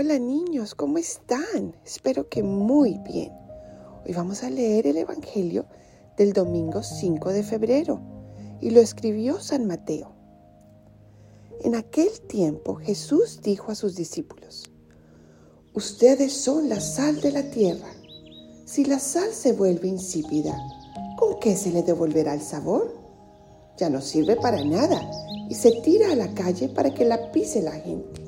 Hola niños, ¿cómo están? Espero que muy bien. Hoy vamos a leer el Evangelio del domingo 5 de febrero y lo escribió San Mateo. En aquel tiempo Jesús dijo a sus discípulos, Ustedes son la sal de la tierra. Si la sal se vuelve insípida, ¿con qué se le devolverá el sabor? Ya no sirve para nada y se tira a la calle para que la pise la gente.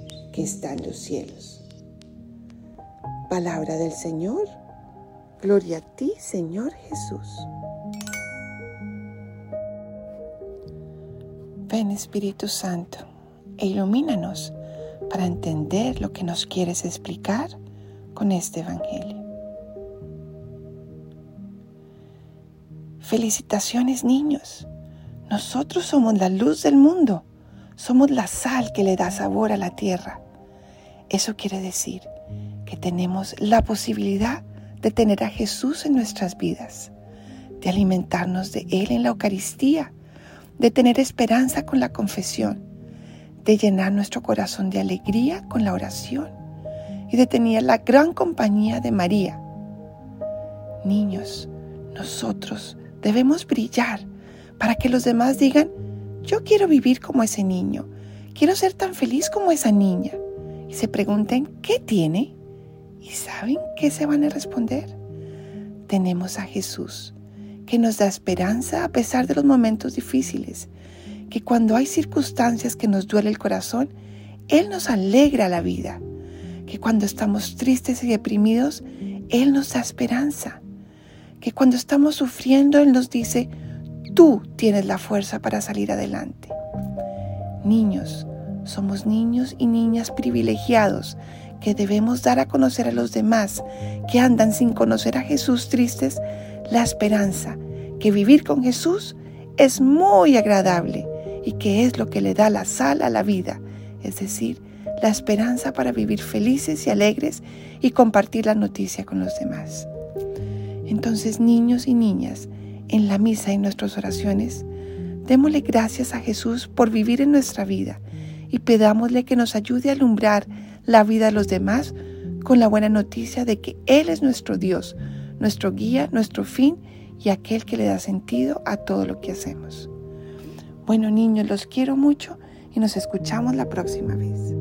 que está en los cielos. Palabra del Señor. Gloria a ti, Señor Jesús. Ven Espíritu Santo e ilumínanos para entender lo que nos quieres explicar con este Evangelio. Felicitaciones niños. Nosotros somos la luz del mundo. Somos la sal que le da sabor a la tierra. Eso quiere decir que tenemos la posibilidad de tener a Jesús en nuestras vidas, de alimentarnos de Él en la Eucaristía, de tener esperanza con la confesión, de llenar nuestro corazón de alegría con la oración y de tener la gran compañía de María. Niños, nosotros debemos brillar para que los demás digan, yo quiero vivir como ese niño, quiero ser tan feliz como esa niña. Y se pregunten, ¿qué tiene? ¿Y saben qué se van a responder? Tenemos a Jesús, que nos da esperanza a pesar de los momentos difíciles, que cuando hay circunstancias que nos duele el corazón, Él nos alegra la vida, que cuando estamos tristes y deprimidos, Él nos da esperanza, que cuando estamos sufriendo, Él nos dice, Tú tienes la fuerza para salir adelante. Niños, somos niños y niñas privilegiados que debemos dar a conocer a los demás que andan sin conocer a Jesús tristes la esperanza que vivir con Jesús es muy agradable y que es lo que le da la sal a la vida, es decir, la esperanza para vivir felices y alegres y compartir la noticia con los demás. Entonces, niños y niñas, en la misa y nuestras oraciones, démosle gracias a Jesús por vivir en nuestra vida y pedámosle que nos ayude a alumbrar la vida de los demás con la buena noticia de que Él es nuestro Dios, nuestro guía, nuestro fin y aquel que le da sentido a todo lo que hacemos. Bueno niños, los quiero mucho y nos escuchamos la próxima vez.